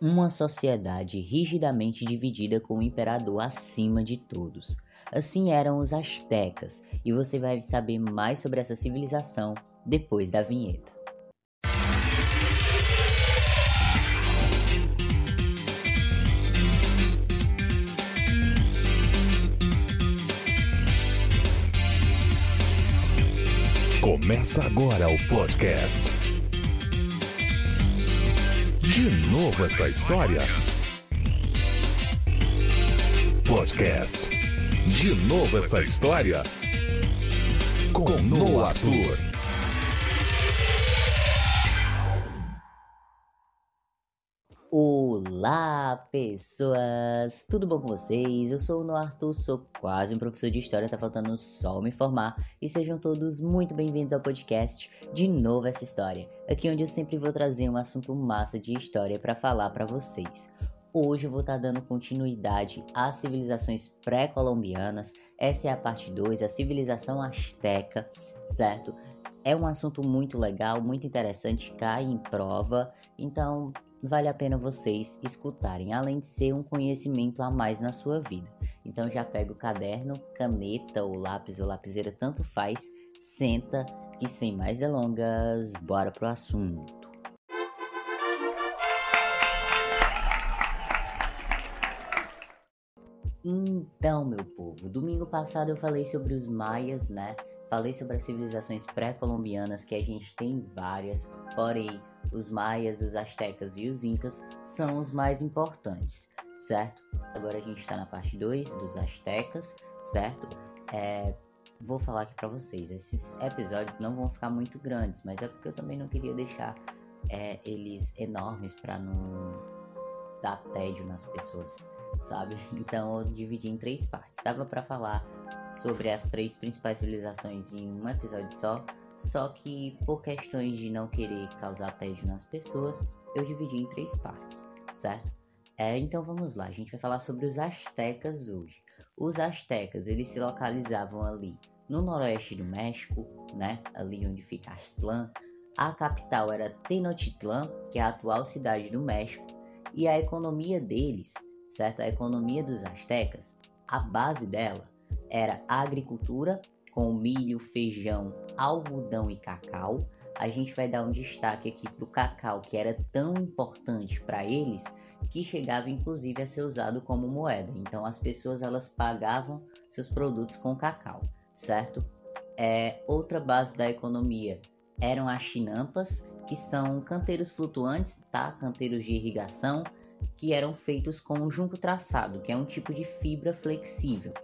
uma sociedade rigidamente dividida com o imperador acima de todos. Assim eram os astecas, e você vai saber mais sobre essa civilização depois da vinheta. Começa agora o podcast. De novo essa história? Podcast. De novo essa história? Com Noah Arthur. Olá, pessoas! Tudo bom com vocês? Eu sou o Noah Arthur, sou quase um professor de história, tá faltando só me formar. E sejam todos muito bem-vindos ao podcast De Novo Essa História, aqui onde eu sempre vou trazer um assunto massa de história para falar para vocês. Hoje eu vou estar tá dando continuidade às civilizações pré-colombianas. Essa é a parte 2, a civilização asteca, certo? É um assunto muito legal, muito interessante, cai em prova. Então, vale a pena vocês escutarem, além de ser um conhecimento a mais na sua vida. Então já pega o caderno, caneta ou lápis ou lapiseira, tanto faz, senta e sem mais delongas, bora pro assunto. Então, meu povo, domingo passado eu falei sobre os maias, né? Falei sobre as civilizações pré-colombianas, que a gente tem várias, porém os maias, os astecas e os incas são os mais importantes, certo? Agora a gente está na parte 2 dos astecas, certo? É, vou falar aqui para vocês, esses episódios não vão ficar muito grandes, mas é porque eu também não queria deixar é, eles enormes para não dar tédio nas pessoas, sabe? Então eu dividi em três partes. Dava para falar sobre as três principais civilizações em um episódio só, só que por questões de não querer causar tédio nas pessoas, eu dividi em três partes, certo? É, então vamos lá, a gente vai falar sobre os astecas hoje. Os astecas, eles se localizavam ali no noroeste do México, né? Ali onde fica Aztlán. A capital era Tenochtitlan, que é a atual cidade do México, e a economia deles, certo? A economia dos astecas, a base dela era a agricultura com milho, feijão, algodão e cacau. A gente vai dar um destaque aqui para o cacau, que era tão importante para eles que chegava inclusive a ser usado como moeda. Então as pessoas elas pagavam seus produtos com cacau, certo? É, outra base da economia eram as chinampas, que são canteiros flutuantes, tá? Canteiros de irrigação que eram feitos com junco traçado, que é um tipo de fibra flexível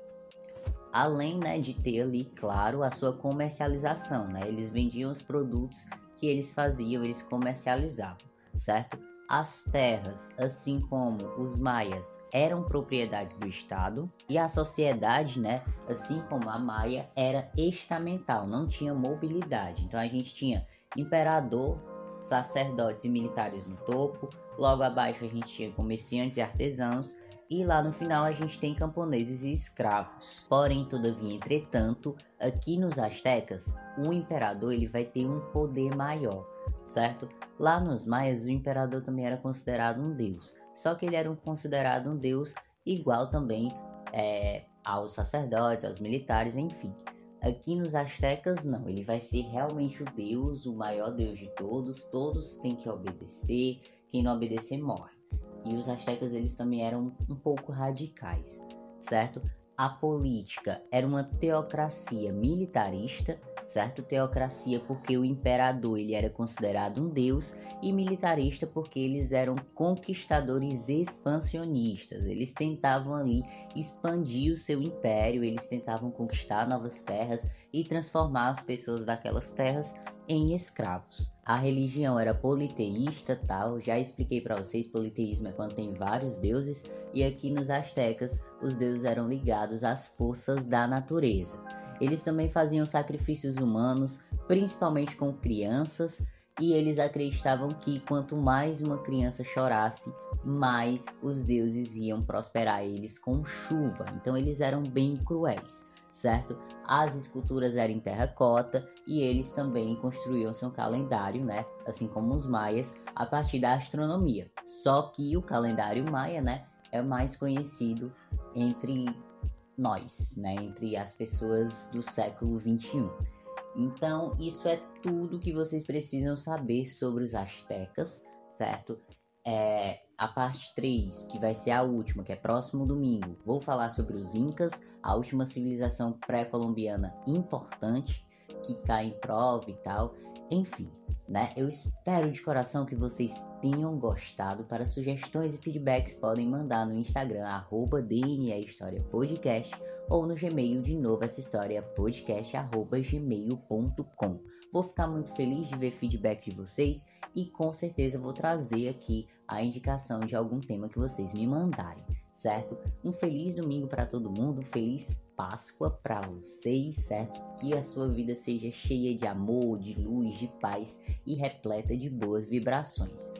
além né, de ter ali, claro, a sua comercialização. Né? Eles vendiam os produtos que eles faziam, eles comercializavam, certo? As terras, assim como os maias, eram propriedades do Estado e a sociedade, né, assim como a maia, era estamental, não tinha mobilidade. Então a gente tinha imperador, sacerdotes e militares no topo, logo abaixo a gente tinha comerciantes e artesãos e lá no final a gente tem camponeses e escravos. Porém, todavia, entretanto, aqui nos astecas, o imperador ele vai ter um poder maior, certo? Lá nos maias, o imperador também era considerado um deus, só que ele era um, considerado um deus igual também é, aos sacerdotes, aos militares, enfim. Aqui nos astecas, não, ele vai ser realmente o deus, o maior deus de todos, todos têm que obedecer, quem não obedecer morre e os astecas eles também eram um pouco radicais, certo? A política era uma teocracia militarista, certo? Teocracia porque o imperador ele era considerado um deus e militarista porque eles eram conquistadores expansionistas. Eles tentavam ali expandir o seu império, eles tentavam conquistar novas terras e transformar as pessoas daquelas terras em escravos. A religião era politeísta, tal. Já expliquei para vocês, politeísmo é quando tem vários deuses e aqui nos astecas os deuses eram ligados às forças da natureza. Eles também faziam sacrifícios humanos, principalmente com crianças, e eles acreditavam que quanto mais uma criança chorasse, mais os deuses iam prosperar eles com chuva. Então eles eram bem cruéis certo? As esculturas eram em terracota e eles também construíam seu calendário, né? Assim como os maias, a partir da astronomia. Só que o calendário maia, né, é mais conhecido entre nós, né, entre as pessoas do século 21. Então, isso é tudo que vocês precisam saber sobre os astecas, certo? É, a parte 3, que vai ser a última, que é próximo domingo, vou falar sobre os Incas, a última civilização pré-colombiana importante que cai em prova e tal. Enfim, né? Eu espero de coração que vocês tenham gostado. Para sugestões e feedbacks, podem mandar no Instagram, arroba DNA História Podcast, ou no Gmail de novo essa história podcast, arroba gmail.com. Vou ficar muito feliz de ver feedback de vocês e com certeza vou trazer aqui a indicação de algum tema que vocês me mandarem, certo? Um feliz domingo para todo mundo, feliz Páscoa para vocês, certo? Que a sua vida seja cheia de amor, de luz, de paz e repleta de boas vibrações.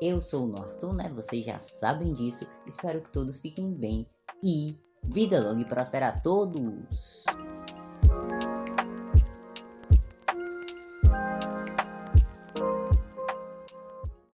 Eu sou o Norton, né? Vocês já sabem disso. Espero que todos fiquem bem e vida longa e próspera a todos!